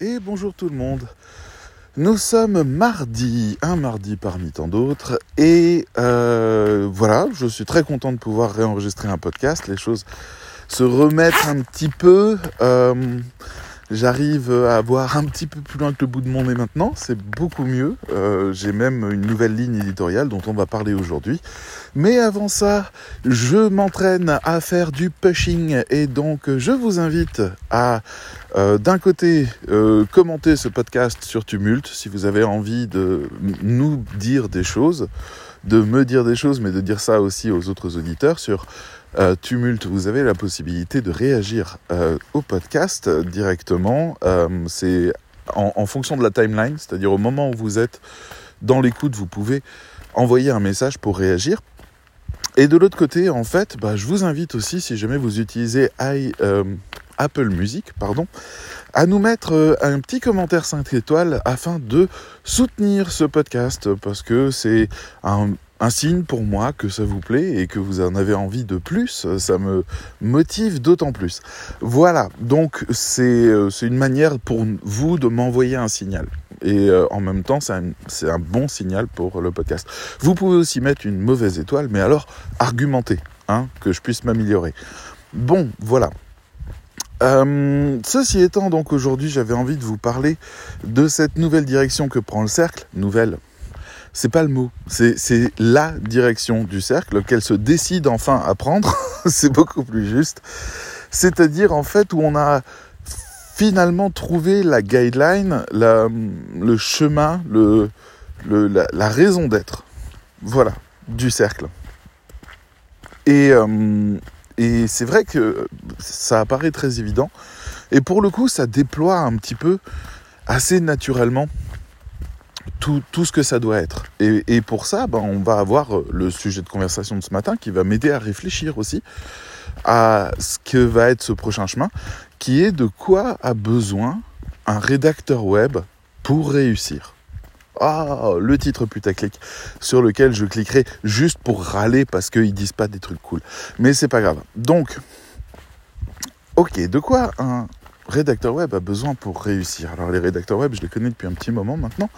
et bonjour tout le monde. Nous sommes mardi, un mardi parmi tant d'autres, et euh, voilà, je suis très content de pouvoir réenregistrer un podcast. Les choses se remettent un petit peu. Euh, J'arrive à voir un petit peu plus loin que le bout de mon nez maintenant, c'est beaucoup mieux. Euh, J'ai même une nouvelle ligne éditoriale dont on va parler aujourd'hui. Mais avant ça, je m'entraîne à faire du pushing et donc je vous invite à euh, d'un côté euh, commenter ce podcast sur Tumult si vous avez envie de nous dire des choses, de me dire des choses, mais de dire ça aussi aux autres auditeurs sur euh, Tumult, vous avez la possibilité de réagir euh, au podcast directement. Euh, c'est en, en, fonction de la timeline, c'est-à-dire au moment où vous êtes dans l'écoute, vous pouvez envoyer un message pour réagir. Et de l'autre côté, en fait, bah, je vous invite aussi, si jamais vous utilisez I, Apple Music, pardon, à nous mettre un petit commentaire 5 étoiles afin de soutenir ce podcast parce que c'est un, un signe pour moi que ça vous plaît et que vous en avez envie de plus, ça me motive d'autant plus. Voilà, donc c'est une manière pour vous de m'envoyer un signal. Et euh, en même temps, c'est un, bon signal pour le podcast. Vous pouvez aussi mettre une mauvaise étoile, mais alors argumentez, hein, que je puisse m'améliorer. Bon, voilà. Euh, ceci étant, donc aujourd'hui, j'avais envie de vous parler de cette nouvelle direction que prend le cercle, nouvelle c'est pas le mot, c'est la direction du cercle qu'elle se décide enfin à prendre, c'est beaucoup plus juste. C'est-à-dire en fait où on a finalement trouvé la guideline, le chemin, la, raison d'être, voilà, du cercle. Et, euh, et c'est vrai que ça apparaît très évident. Et pour le coup, ça déploie un petit peu assez naturellement tout, ce que ça doit être. Et, pour ça, ben, on va avoir le sujet de conversation de ce matin qui va m'aider à réfléchir aussi à ce que va être ce prochain chemin, qui est de quoi a besoin un rédacteur web pour réussir. Ah, le titre putaclic sur lequel je cliquerai juste pour râler parce qu'ils disent pas des trucs cool. Mais c'est pas grave. Donc, ok, de quoi un rédacteur web a besoin pour réussir Alors les rédacteurs web, je les connais depuis un petit moment maintenant.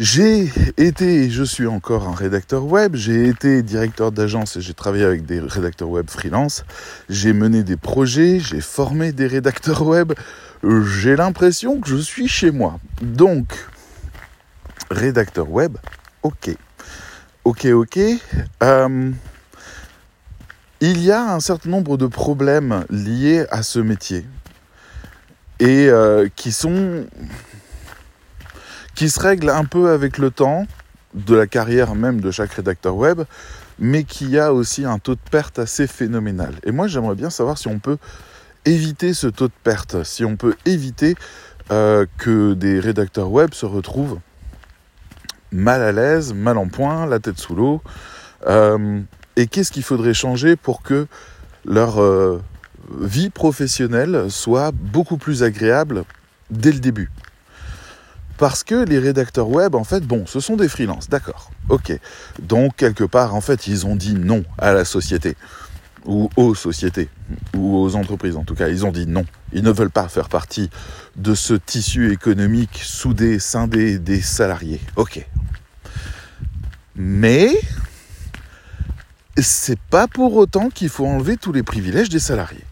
J'ai été et je suis encore un rédacteur web, j'ai été directeur d'agence et j'ai travaillé avec des rédacteurs web freelance, j'ai mené des projets, j'ai formé des rédacteurs web, j'ai l'impression que je suis chez moi. Donc, rédacteur web, ok. Ok, ok. Euh, il y a un certain nombre de problèmes liés à ce métier et euh, qui sont qui se règle un peu avec le temps de la carrière même de chaque rédacteur web, mais qui a aussi un taux de perte assez phénoménal. Et moi, j'aimerais bien savoir si on peut éviter ce taux de perte, si on peut éviter euh, que des rédacteurs web se retrouvent mal à l'aise, mal en point, la tête sous l'eau. Euh, et qu'est-ce qu'il faudrait changer pour que leur vie professionnelle soit beaucoup plus agréable dès le début parce que les rédacteurs web, en fait, bon, ce sont des freelances, d'accord, ok. Donc, quelque part, en fait, ils ont dit non à la société, ou aux sociétés, ou aux entreprises, en tout cas, ils ont dit non. Ils ne veulent pas faire partie de ce tissu économique soudé, scindé des salariés, ok. Mais, c'est pas pour autant qu'il faut enlever tous les privilèges des salariés.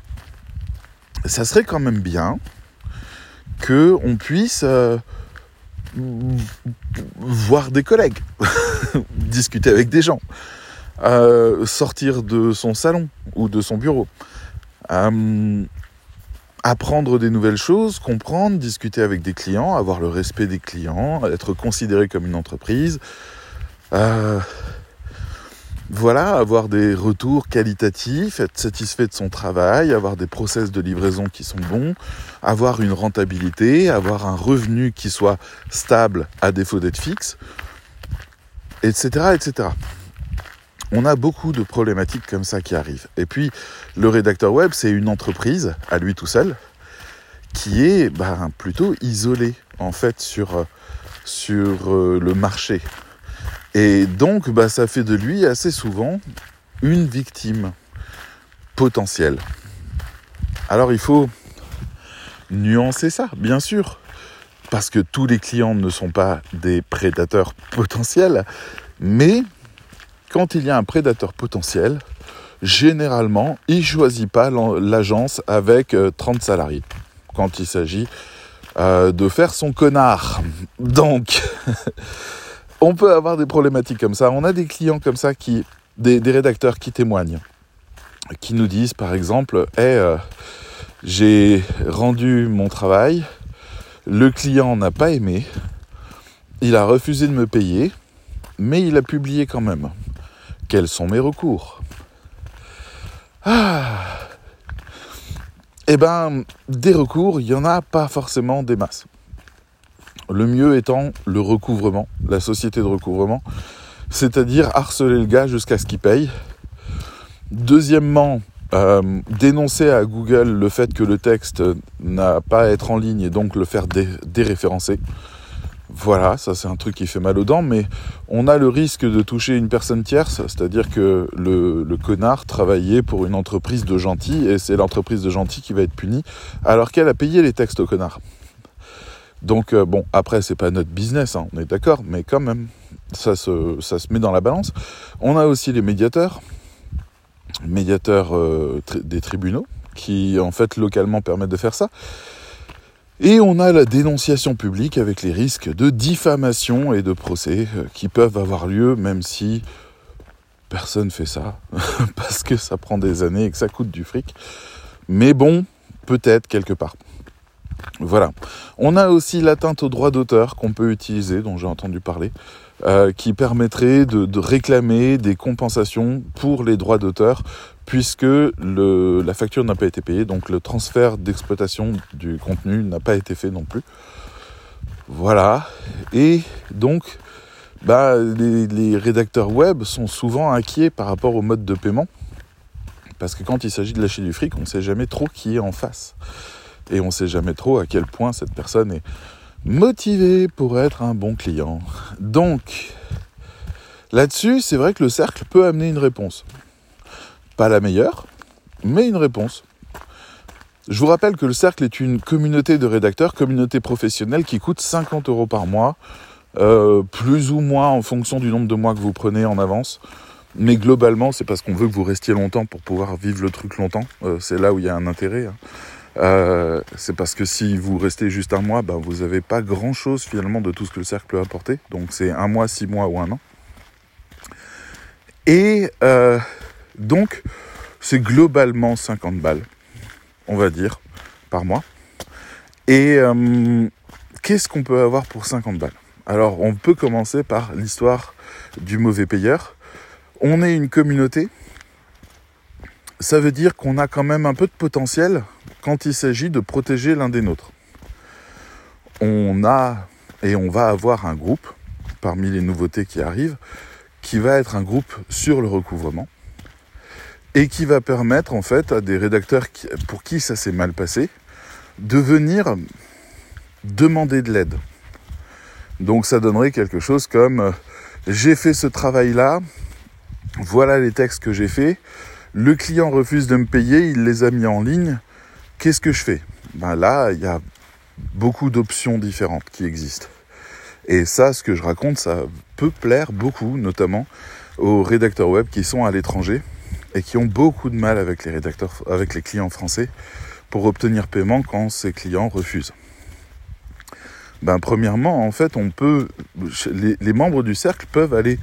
Ça serait quand même bien que on puisse euh, voir des collègues, discuter avec des gens, euh, sortir de son salon ou de son bureau, euh, apprendre des nouvelles choses, comprendre, discuter avec des clients, avoir le respect des clients, être considéré comme une entreprise. Voilà, avoir des retours qualitatifs, être satisfait de son travail, avoir des process de livraison qui sont bons, avoir une rentabilité, avoir un revenu qui soit stable à défaut d'être fixe, etc., etc. On a beaucoup de problématiques comme ça qui arrivent. Et puis, le rédacteur web, c'est une entreprise à lui tout seul qui est bah, plutôt isolé en fait sur, sur euh, le marché et donc, bah, ça fait de lui assez souvent une victime potentielle. Alors, il faut nuancer ça, bien sûr. Parce que tous les clients ne sont pas des prédateurs potentiels, mais quand il y a un prédateur potentiel, généralement, il ne choisit pas l'agence avec 30 euh, salariés quand il s'agit euh, de faire son connard. Donc, on peut avoir des problématiques comme ça. On a des clients comme ça qui, des, rédacteurs qui témoignent, qui nous disent par exemple, hey, j'ai rendu mon travail, le client n'a pas aimé, il a refusé de me payer, mais il a publié quand même. Quels sont mes recours? Ah Eh ben, des recours, il n'y en a pas forcément des masses. Le mieux étant le recouvrement, la société de recouvrement, c'est-à-dire harceler le gars jusqu'à ce qu'il paye. Deuxièmement, euh, dénoncer à Google le fait que le texte n'a pas à être en ligne et donc le faire déréférencer. Voilà, ça c'est un truc qui fait mal aux dents, mais on a le risque de toucher une personne tierce, c'est-à-dire que le, connard travaillait pour une entreprise de gentils et c'est l'entreprise de gentils qui va être punie alors qu'elle a payé les textes au connard. Donc euh, bon, après c'est pas notre business, hein, on est d'accord, mais quand même, ça se, met dans la balance. On a aussi les médiateurs, médiateurs euh, des tribunaux, qui en fait localement permettent de faire ça. Et on a la dénonciation publique avec les risques de diffamation et de procès euh, qui peuvent avoir lieu même si personne fait ça, parce que ça prend des années et que ça coûte du fric. Mais bon, peut-être quelque part. Voilà. On a aussi l'atteinte au droit d'auteur qu'on peut utiliser, dont j'ai entendu parler. Euh, qui permettrait de, réclamer des compensations pour les droits d'auteur puisque la facture n'a pas été payée, donc le transfert d'exploitation du contenu n'a pas été fait non plus. Voilà. Et donc, bah, les, les, rédacteurs web sont souvent inquiets par rapport au mode de paiement. Parce que quand il s'agit de lâcher du fric, on ne sait jamais trop qui est en face. Et on ne sait jamais trop à quel point cette personne est motivé pour être un bon client. Donc, là-dessus, c'est vrai que le cercle peut amener une réponse. Pas la meilleure, mais une réponse. Je vous rappelle que le cercle est une communauté de rédacteurs, communauté professionnelle qui coûte 50 euros par mois, euh, plus ou moins en fonction du nombre de mois que vous prenez en avance. Mais globalement, c'est parce qu'on veut que vous restiez longtemps pour pouvoir vivre le truc longtemps. Euh, c'est là où il y a un intérêt. Hein. Euh, c'est parce que si vous restez juste un mois, ben, vous n'avez pas grand-chose finalement de tout ce que le cercle peut apporter. Donc c'est un mois, six mois ou un an. Et euh, donc c'est globalement 50 balles, on va dire, par mois. Et euh, qu'est-ce qu'on peut avoir pour 50 balles? Alors on peut commencer par l'histoire du mauvais payeur. On est une communauté ça veut dire qu'on a quand même un peu de potentiel quand il s'agit de protéger l'un des nôtres. On a et on va avoir un groupe parmi les nouveautés qui arrivent qui va être un groupe sur le recouvrement et qui va permettre en fait à des rédacteurs pour qui ça s'est mal passé de venir demander de l'aide. Donc ça donnerait quelque chose comme euh, j'ai fait ce travail là, voilà les textes que j'ai faits, le client refuse de me payer, il les a mis en ligne. Qu'est-ce que je fais? Ben Là, il y a beaucoup d'options différentes qui existent. Et ça, ce que je raconte, ça peut plaire beaucoup, notamment aux rédacteurs web qui sont à l'étranger et qui ont beaucoup de mal avec les rédacteurs, avec les clients français pour obtenir paiement quand ces clients refusent. Ben, premièrement, en fait, on peut, les membres du cercle peuvent aller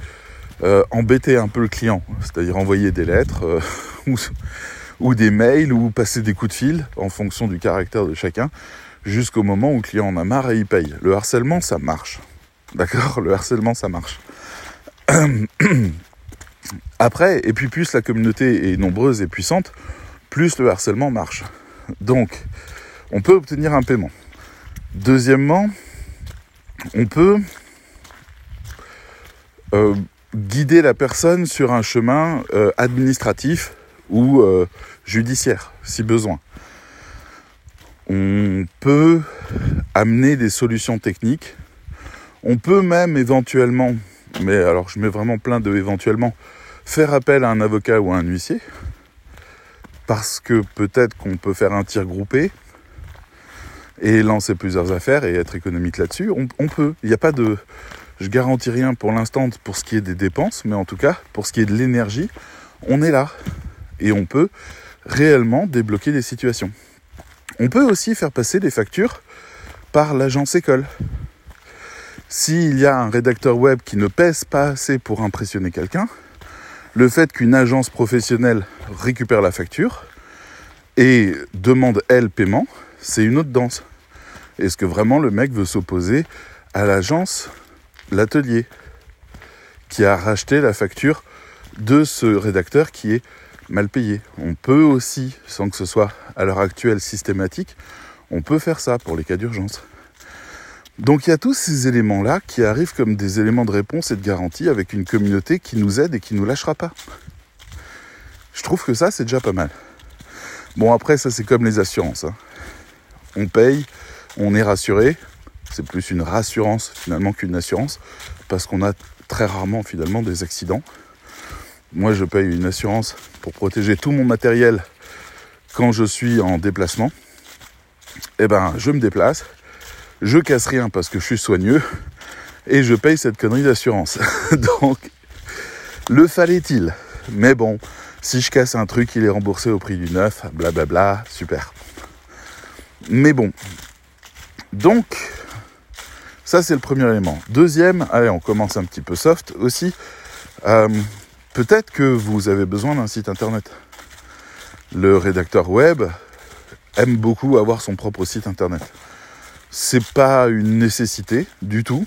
euh, embêter un peu le client, c'est-à-dire envoyer des lettres euh, ou, des mails ou passer des coups de fil en fonction du caractère de chacun, jusqu'au moment où le client en a marre et il paye. Le harcèlement, ça marche. D'accord? Le harcèlement, ça marche. Après, et puis plus la communauté est nombreuse et puissante, plus le harcèlement marche. Donc, on peut obtenir un paiement. Deuxièmement, on peut euh, guider la personne sur un chemin euh, administratif ou euh, judiciaire, si besoin. On peut amener des solutions techniques. On peut même éventuellement, mais alors je mets vraiment plein de éventuellement, faire appel à un avocat ou à un huissier. Parce que peut-être qu'on peut faire un tir groupé. et lancer plusieurs affaires et être économique là-dessus, on, on peut. Il n'y a pas de... Je garantis rien pour l'instant pour ce qui est des dépenses, mais en tout cas, pour ce qui est de l'énergie, on est là. Et on peut réellement débloquer des situations. On peut aussi faire passer des factures par l'agence école. S'il y a un rédacteur web qui ne pèse pas assez pour impressionner quelqu'un, le fait qu'une agence professionnelle récupère la facture et demande elle paiement, c'est une autre danse. Est-ce que vraiment le mec veut s'opposer à l'agence, l'atelier, qui a racheté la facture de ce rédacteur qui est mal payé On peut aussi, sans que ce soit à l'heure actuelle systématique, on peut faire ça pour les cas d'urgence. Donc il y a tous ces éléments-là qui arrivent comme des éléments de réponse et de garantie avec une communauté qui nous aide et qui ne nous lâchera pas. Je trouve que ça, c'est déjà pas mal. Bon, après, ça, c'est comme les assurances. Hein. On paye, on est rassuré. C'est plus une rassurance finalement qu'une assurance parce qu'on a très rarement finalement des accidents. Moi, je paye une assurance pour protéger tout mon matériel quand je suis en déplacement. Eh ben, je me déplace je casse rien parce que je suis soigneux et je paye cette connerie d'assurance. Donc, le fallait-il? Mais bon, si je casse un truc, il est remboursé au prix du neuf, blablabla, super. Mais bon. Donc, ça c'est le premier élément. Deuxième, allez, on commence un petit peu soft aussi. Euh, peut-être que vous avez besoin d'un site internet. Le rédacteur web aime beaucoup avoir son propre site internet c'est pas une nécessité du tout.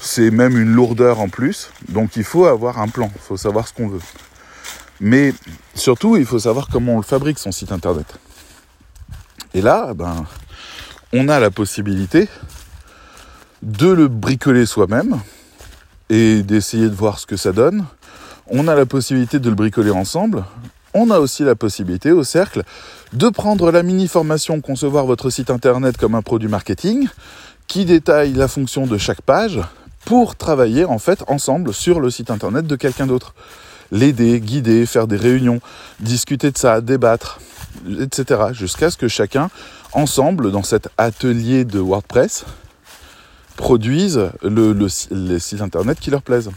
C'est même une lourdeur en plus. Donc il faut avoir un plan, il faut savoir ce qu'on veut. Mais surtout, il faut savoir comment on le fabrique son site internet. Et là, ben, on a la possibilité de le bricoler soi-même et d'essayer de voir ce que ça donne. On a la possibilité de le bricoler ensemble on a aussi la possibilité au cercle de prendre la mini formation concevoir votre site internet comme un produit marketing qui détaille la fonction de chaque page pour travailler en fait ensemble sur le site internet de quelqu'un d'autre. L'aider, guider, faire des réunions, discuter de ça, débattre, etc. Jusqu'à ce que chacun, ensemble, dans cet atelier de WordPress, produise le, les sites internet qui leur plaisent.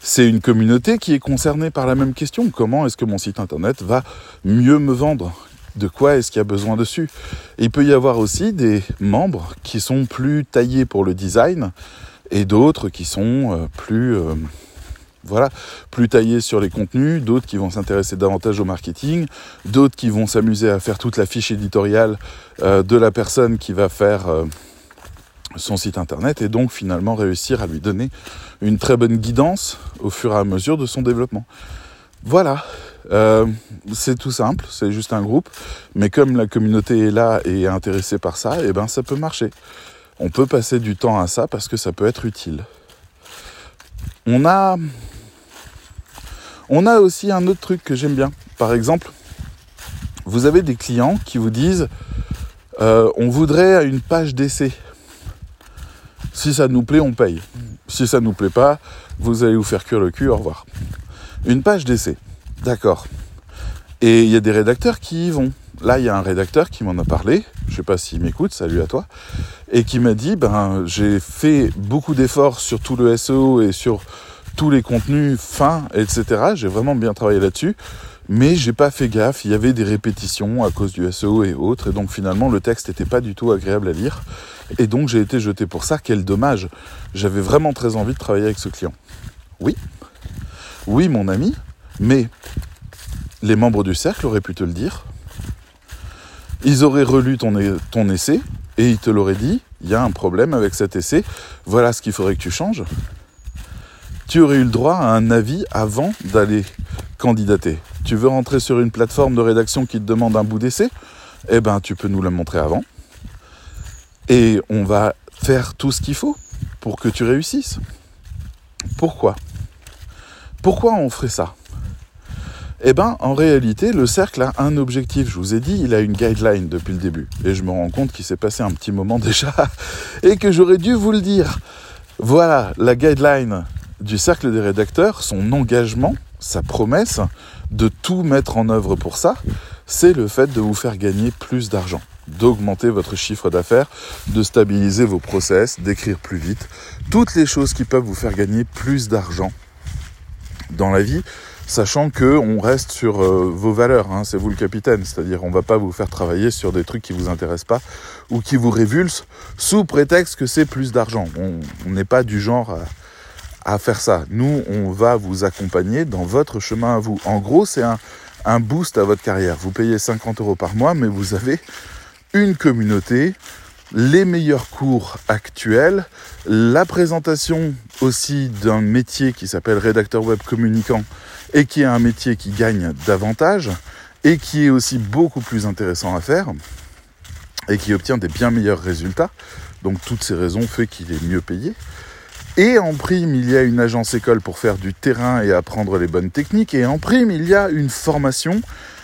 C'est une communauté qui est concernée par la même question. Comment est-ce que mon site internet va mieux me vendre? De quoi est-ce qu'il y a besoin dessus? Il peut y avoir aussi des membres qui sont plus taillés pour le design et d'autres qui sont euh, plus euh, voilà, plus taillés sur les contenus, d'autres qui vont s'intéresser davantage au marketing, d'autres qui vont s'amuser à faire toute la fiche éditoriale euh, de la personne qui va faire son site internet et donc finalement réussir à lui donner une très bonne guidance au fur et à mesure de son développement. Voilà, euh, c'est tout simple, c'est juste un groupe, mais comme la communauté est là et est intéressée par ça, et eh ben ça peut marcher. On peut passer du temps à ça parce que ça peut être utile. On a, aussi un autre truc que j'aime bien. Par exemple, vous avez des clients qui vous disent euh, on voudrait une page d'essai si ça nous plaît, on paye. Si ça ne nous plaît pas, vous allez vous faire cuire le cul, au revoir. Une page d'essai. D'accord. Et il y a des rédacteurs qui y vont. Là, il y a un rédacteur qui m'en a parlé, je ne sais pas s'il m'écoute, salut à toi, et qui m'a dit, ben, j'ai fait beaucoup d'efforts sur tout le SEO et sur tous les contenus fins, etc. J'ai vraiment bien travaillé là-dessus mais j'ai pas fait gaffe, il y avait des répétitions à cause du SEO et autres, et donc finalement le texte n'était pas du tout agréable à lire, et donc j'ai été jeté pour ça, quel dommage. J'avais vraiment très envie de travailler avec ce client. Oui, oui mon ami, mais les membres du cercle auraient pu te le dire. Ils auraient relu ton, ton essai, et ils te l'auraient dit, il y a un problème avec cet essai, voilà ce qu'il faudrait que tu changes. Tu aurais eu le droit à un avis avant d'aller candidater. Tu veux rentrer sur une plateforme de rédaction qui te demande un bout d'essai? Eh ben, tu peux nous le montrer avant. Et on va faire tout ce qu'il faut pour que tu réussisses. Pourquoi? Pourquoi on ferait ça? Eh bien, en réalité, le cercle a un objectif. Je vous ai dit, il a une guideline depuis le début. Et je me rends compte qu'il s'est passé un petit moment déjà et que j'aurais dû vous le dire. Voilà, la guideline du cercle des rédacteurs, son engagement, sa promesse de tout mettre en œuvre pour ça, c'est le fait de vous faire gagner plus d'argent. d'augmenter votre chiffre d'affaires, de stabiliser vos process, d'écrire plus vite, toutes les choses qui peuvent vous faire gagner plus d'argent dans la vie, sachant que on reste sur euh, vos valeurs, hein, c'est vous le capitaine, c'est-à-dire on va pas vous faire travailler sur des trucs qui vous intéressent pas ou qui vous révulsent sous prétexte que c'est plus d'argent. On n'est pas du genre à, à, faire ça. Nous, on va vous accompagner dans votre chemin à vous. En gros, c'est un, un boost à votre carrière. Vous payez 50 euros par mois, mais vous avez une communauté, les meilleurs cours actuels, la présentation aussi d'un métier qui s'appelle rédacteur web communicant et qui est un métier qui gagne davantage et qui est aussi beaucoup plus intéressant à faire et qui obtient des bien meilleurs résultats. Donc toutes ces raisons fait qu'il est mieux payé. Et en prime, il y a une agence école pour faire du terrain et apprendre les bonnes techniques. Et en prime, il y a une formation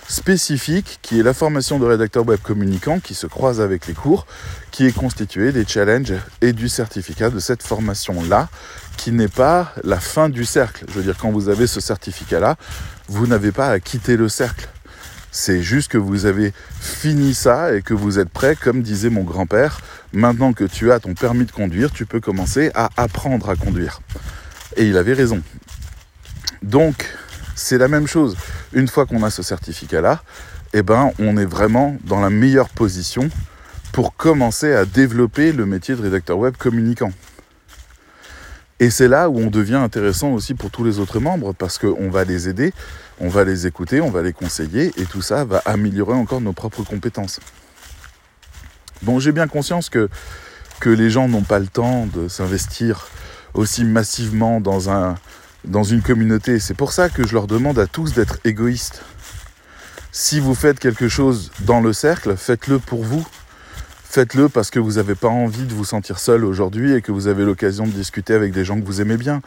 spécifique qui est la formation de rédacteur web communicant qui se croise avec les cours, qui est constituée des challenges et du certificat de cette formation-là, qui n'est pas la fin du cercle. Je veux dire, quand vous avez ce certificat-là, vous n'avez pas à quitter le cercle. C'est juste que vous avez fini ça et que vous êtes prêt, comme disait mon grand-père, maintenant que tu as ton permis de conduire, tu peux commencer à apprendre à conduire. Et il avait raison. Donc, c'est la même chose. Une fois qu'on a ce certificat-là, eh ben, on est vraiment dans la meilleure position pour commencer à développer le métier de rédacteur web communicant. Et c'est là où on devient intéressant aussi pour tous les autres membres parce qu'on va les aider, on va les écouter, on va les conseiller et tout ça va améliorer encore nos propres compétences. Bon, j'ai bien conscience que, les gens n'ont pas le temps de s'investir aussi massivement dans dans une communauté. C'est pour ça que je leur demande à tous d'être égoïstes. Si vous faites quelque chose dans le cercle, faites-le pour vous. Faites-le parce que vous n'avez pas envie de vous sentir seul aujourd'hui et que vous avez l'occasion de discuter avec des gens que vous aimez bien.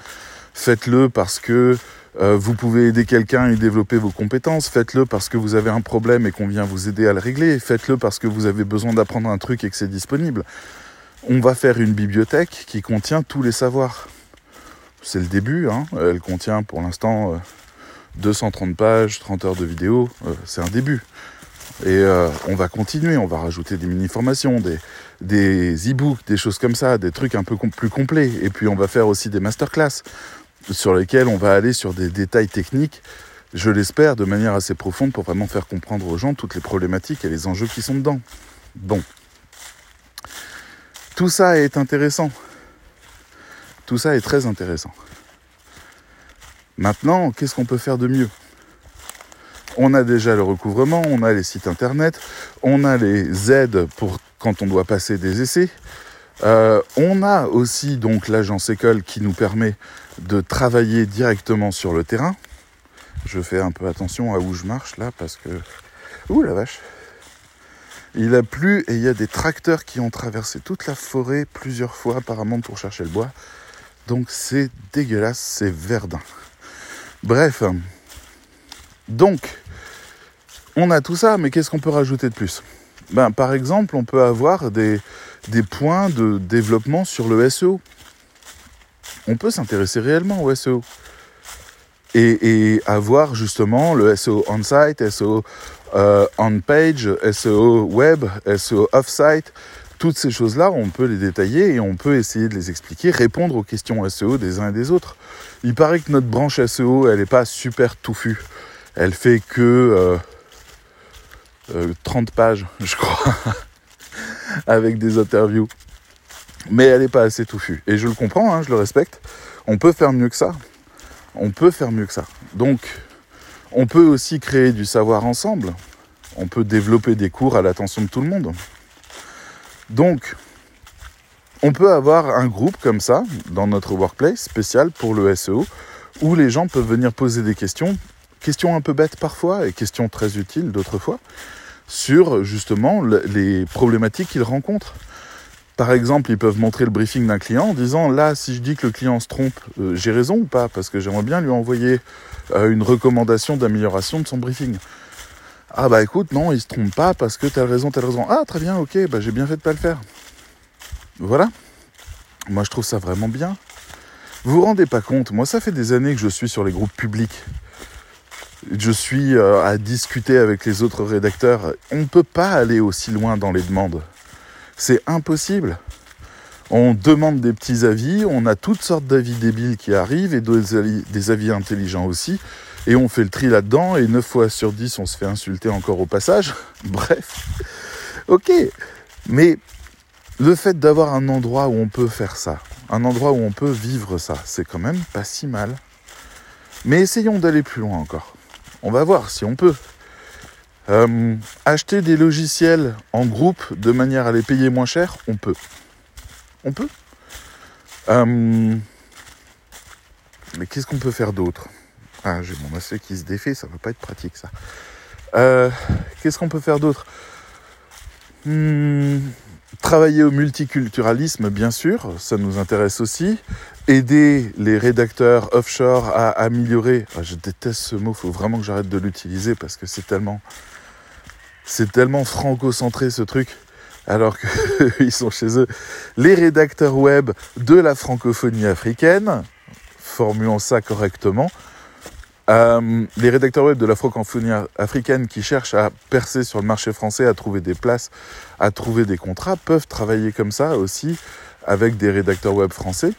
Faites-le parce que euh, vous pouvez aider quelqu'un et développer vos compétences. Faites-le parce que vous avez un problème et qu'on vient vous aider à le régler. Faites-le parce que vous avez besoin d'apprendre un truc et que c'est disponible. On va faire une bibliothèque qui contient tous les savoirs c'est le début. Hein. Elle contient pour l'instant 230 euh, pages, 30 heures de vidéo. Euh, c'est un début. Et euh, on va continuer, on va rajouter des mini-formations, des, des e-books, des choses comme ça, des trucs un peu plus complets. Et puis on va faire aussi des masterclass sur lesquels on va aller sur des détails techniques, je l'espère, de manière assez profonde pour vraiment faire comprendre aux gens toutes les problématiques et les enjeux qui sont dedans. Bon. Tout ça est intéressant. Tout ça est très intéressant. Maintenant, qu'est-ce qu'on peut faire de mieux? On a déjà le recouvrement, on a les sites internet, on a les aides pour quand on doit passer des essais. Euh, on a aussi donc l'agence école qui nous permet de travailler directement sur le terrain. Je fais un peu attention à où je marche là parce que... Ouh la vache Il a plu et il y a des tracteurs qui ont traversé toute la forêt plusieurs fois apparemment pour chercher le bois. Donc c'est dégueulasse, c'est verdun. Bref, donc on a tout ça, mais qu'est-ce qu'on peut rajouter de plus? Ben, Par exemple, on peut avoir des, points de développement sur le SEO. On peut s'intéresser réellement au SEO. Et, avoir justement le SEO on-site, SEO euh, on-page, SEO web, SEO off-site, toutes ces choses-là, on peut les détailler et on peut essayer de les expliquer, répondre aux questions SEO des uns et des autres. Il paraît que notre branche SEO, elle n'est pas super touffue. Elle fait que 30 euh, euh, pages, je crois, avec des interviews. Mais elle n'est pas assez touffue. Et je le comprends, hein, je le respecte. On peut faire mieux que ça. On peut faire mieux que ça. Donc, on peut aussi créer du savoir ensemble. On peut développer des cours à l'attention de tout le monde. Donc, on peut avoir un groupe comme ça dans notre workplace spécial pour le SEO où les gens peuvent venir poser des questions, questions un peu bêtes parfois et questions très utiles d'autres fois, sur justement les problématiques qu'ils rencontrent. Par exemple, ils peuvent montrer le briefing d'un client en disant là, si je dis que le client se trompe, euh, j'ai raison ou pas? Parce que j'aimerais bien lui envoyer euh, une recommandation d'amélioration de son briefing. Ah bah écoute, non, il se trompe pas parce que t'as raison, t'as raison. Ah très bien, ok, bah j'ai bien fait de pas le faire. Voilà. Moi je trouve ça vraiment bien. Vous vous rendez pas compte, moi ça fait des années que je suis sur les groupes publics. Je suis euh, à discuter avec les autres rédacteurs. On ne peut pas aller aussi loin dans les demandes. C'est impossible. On demande des petits avis, on a toutes sortes d'avis débiles qui arrivent et des avis, des avis intelligents aussi. Et on fait le tri là-dedans et 9 fois sur 10 on se fait insulter encore au passage. Bref. Ok. Mais le fait d'avoir un endroit où on peut faire ça, un endroit où on peut vivre ça, c'est quand même pas si mal. Mais essayons d'aller plus loin encore. On va voir si on peut. Euh, acheter des logiciels en groupe de manière à les payer moins cher, on peut. On peut. Euh, mais qu'est-ce qu'on peut faire d'autre? Ah, j'ai mon acier qui se défait, ça va pas être pratique ça. Euh, qu'est-ce qu'on peut faire d'autre? Hmm, Travailler au multiculturalisme, bien sûr, ça nous intéresse aussi. Aider les rédacteurs offshore à améliorer. Ah, je déteste ce mot, il faut vraiment que j'arrête de l'utiliser parce que c'est tellement, c'est tellement franco-centré ce truc, alors qu'ils sont chez eux. Les rédacteurs web de la francophonie africaine, formulons ça correctement, euh, les rédacteurs web de la francophonie africaine qui cherchent à percer sur le marché français, à trouver des places, à trouver des contrats, peuvent travailler comme ça aussi avec des rédacteurs web français,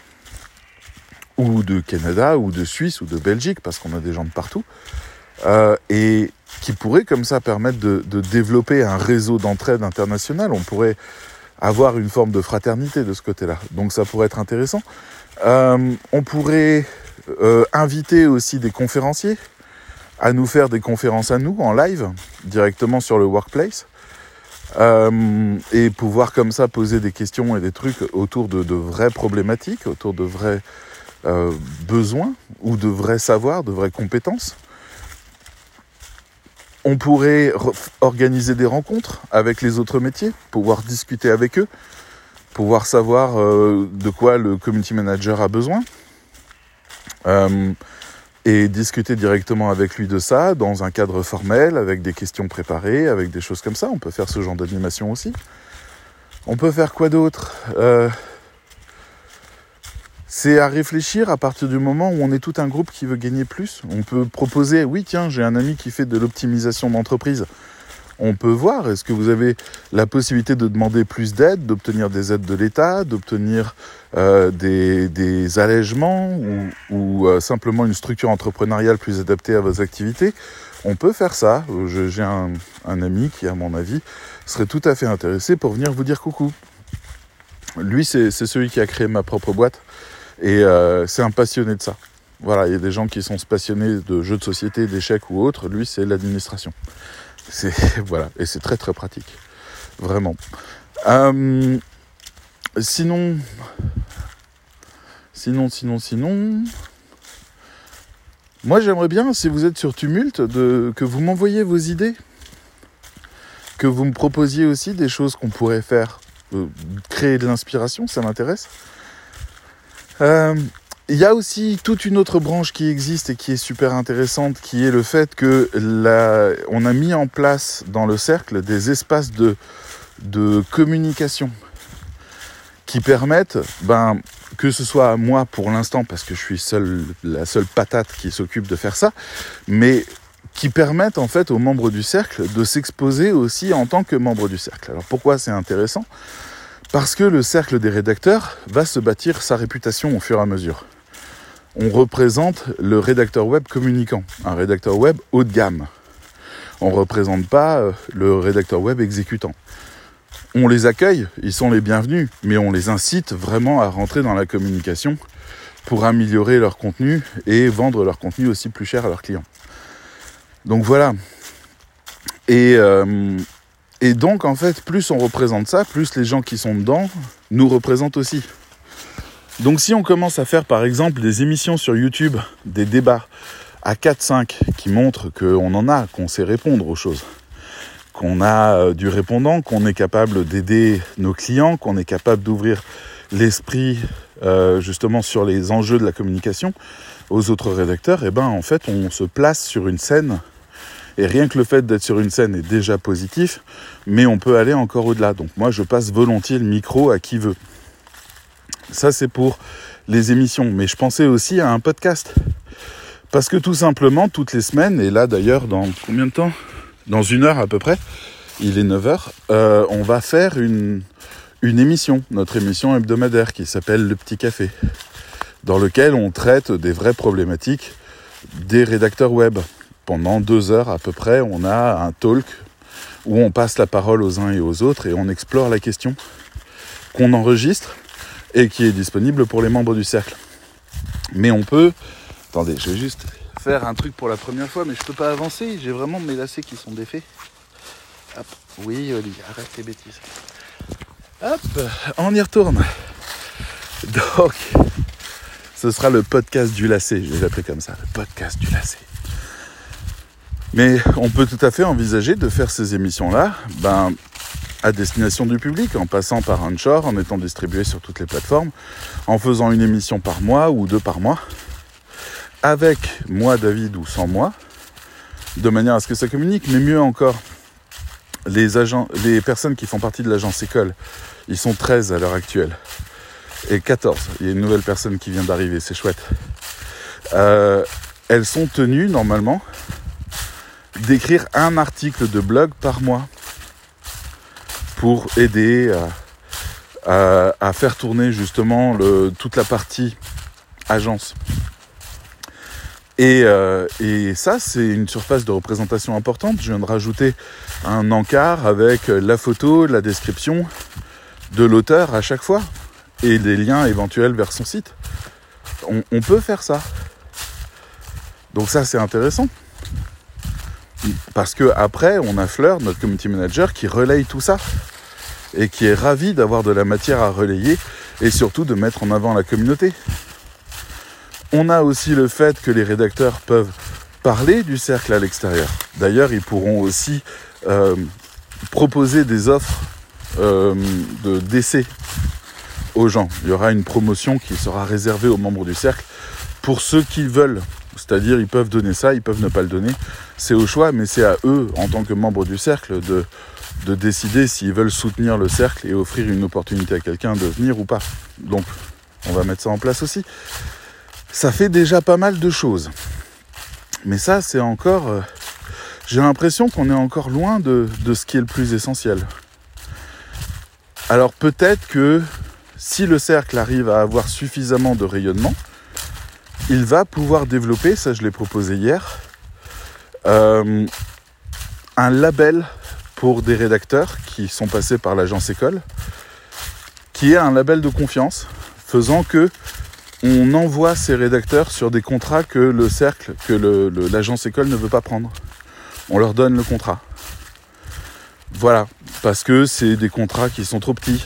ou de Canada, ou de Suisse, ou de Belgique, parce qu'on a des gens de partout, euh, et qui pourraient comme ça permettre de, développer un réseau d'entraide internationale. On pourrait avoir une forme de fraternité de ce côté-là. Donc ça pourrait être intéressant. Euh, on pourrait euh, inviter aussi des conférenciers à nous faire des conférences à nous en live, directement sur le workplace. Euh, et pouvoir comme ça poser des questions et des trucs autour de, vraies problématiques, autour de vrais euh, besoins ou de vrais savoirs, de vraies compétences. On pourrait organiser des rencontres avec les autres métiers, pouvoir discuter avec eux, pouvoir savoir de quoi le community manager a besoin, euh, et discuter directement avec lui de ça dans un cadre formel, avec des questions préparées, avec des choses comme ça. On peut faire ce genre d'animation aussi. On peut faire quoi d'autre euh, C'est à réfléchir à partir du moment où on est tout un groupe qui veut gagner plus. On peut proposer, oui tiens, j'ai un ami qui fait de l'optimisation d'entreprise on peut voir. Est-ce que vous avez la possibilité de demander plus d'aide, d'obtenir des aides de l'État, d'obtenir euh, des, allègements ou, euh, simplement une structure entrepreneuriale plus adaptée à vos activités? On peut faire ça. J'ai un, ami qui, à mon avis, serait tout à fait intéressé pour venir vous dire coucou. Lui, c'est celui qui a créé ma propre boîte et euh, c'est un passionné de ça. Voilà, il y a des gens qui sont passionnés de jeux de société, d'échecs ou autres. Lui, c'est l'administration. C'est voilà, et c'est très très pratique, vraiment. Euh, sinon, sinon, sinon, sinon. Moi, j'aimerais bien, si vous êtes sur Tumult, de, que vous m'envoyiez vos idées, que vous me proposiez aussi des choses qu'on pourrait faire, euh, créer de l'inspiration, ça m'intéresse. Euh, il y a aussi toute une autre branche qui existe et qui est super intéressante, qui est le fait que on a mis en place dans le cercle des espaces de, de communication qui permettent, ben, que ce soit moi pour l'instant, parce que je suis seul, la seule patate qui s'occupe de faire ça, mais qui permettent en fait aux membres du cercle de s'exposer aussi en tant que membres du cercle. Alors pourquoi c'est intéressant? Parce que le cercle des rédacteurs va se bâtir sa réputation au fur et à mesure on représente le rédacteur web communicant, un rédacteur web haut de gamme. On ne représente pas euh, le rédacteur web exécutant. On les accueille, ils sont les bienvenus, mais on les incite vraiment à rentrer dans la communication pour améliorer leur contenu et vendre leur contenu aussi plus cher à leurs clients. Donc voilà. Et, euh, et donc en fait, plus on représente ça, plus les gens qui sont dedans nous représentent aussi. Donc si on commence à faire par exemple des émissions sur YouTube, des débats à 4-5 qui montrent qu'on en a, qu'on sait répondre aux choses, qu'on a euh, du répondant, qu'on est capable d'aider nos clients, qu'on est capable d'ouvrir l'esprit euh, justement sur les enjeux de la communication aux autres rédacteurs, et eh ben en fait on se place sur une scène et rien que le fait d'être sur une scène est déjà positif, mais on peut aller encore au-delà. Donc moi je passe volontiers le micro à qui veut. Ça, c'est pour les émissions. Mais je pensais aussi à un podcast. Parce que tout simplement, toutes les semaines, et là d'ailleurs dans combien de temps? Dans une heure à peu près, il est 9h, euh, on va faire une, une émission, notre émission hebdomadaire qui s'appelle Le Petit Café, dans lequel on traite des vraies problématiques des rédacteurs web. Pendant deux heures à peu près, on a un talk où on passe la parole aux uns et aux autres et on explore la question qu'on enregistre et qui est disponible pour les membres du cercle. Mais on peut... Attendez, je vais juste faire un truc pour la première fois, mais je peux pas avancer, j'ai vraiment mes lacets qui sont défaits. Hop, oui Olivier, arrête les bêtises. Hop, on y retourne. Donc, ce sera le podcast du lacet, je vais l'appeler comme ça, le podcast du lacet. Mais on peut tout à fait envisager de faire ces émissions-là ben, à destination du public, en passant par Anchor, en étant distribué sur toutes les plateformes, en faisant une émission par mois ou deux par mois, avec moi, David, ou sans moi, de manière à ce que ça communique, mais mieux encore, les, agents, les personnes qui font partie de l'agence école, ils sont 13 à l'heure actuelle, et 14, il y a une nouvelle personne qui vient d'arriver, c'est chouette. Euh, elles sont tenues normalement d'écrire un article de blog par mois pour aider à, faire tourner justement le, toute la partie agence. Et, euh, et ça, c'est une surface de représentation importante. Je viens de rajouter un encart avec la photo, la description de l'auteur à chaque fois et des liens éventuels vers son site. On peut faire ça. Donc ça, c'est intéressant. Parce que après, on a Fleur, notre community manager, qui relaye tout ça et qui est ravi d'avoir de la matière à relayer et surtout de mettre en avant la communauté. On a aussi le fait que les rédacteurs peuvent parler du cercle à l'extérieur. D'ailleurs, ils pourront aussi euh, proposer des offres euh, de aux gens. Il y aura une promotion qui sera réservée aux membres du cercle pour ceux qui veulent. C'est-à-dire, ils peuvent donner ça, ils peuvent ne pas le donner. C'est au choix, mais c'est à eux, en tant que membres du cercle, de, de décider s'ils veulent soutenir le cercle et offrir une opportunité à quelqu'un de venir ou pas. Donc, on va mettre ça en place aussi. Ça fait déjà pas mal de choses. Mais ça, c'est encore... Euh, j'ai l'impression qu'on est encore loin de, de ce qui est le plus essentiel. Alors peut-être que si le cercle arrive à avoir suffisamment de rayonnement, il va pouvoir développer, ça je l'ai proposé hier, euh, un label pour des rédacteurs qui sont passés par l'agence école, qui est un label de confiance, faisant que on envoie ces rédacteurs sur des contrats que le cercle, que l'agence école ne veut pas prendre. On leur donne le contrat. Voilà, parce que c'est des contrats qui sont trop petits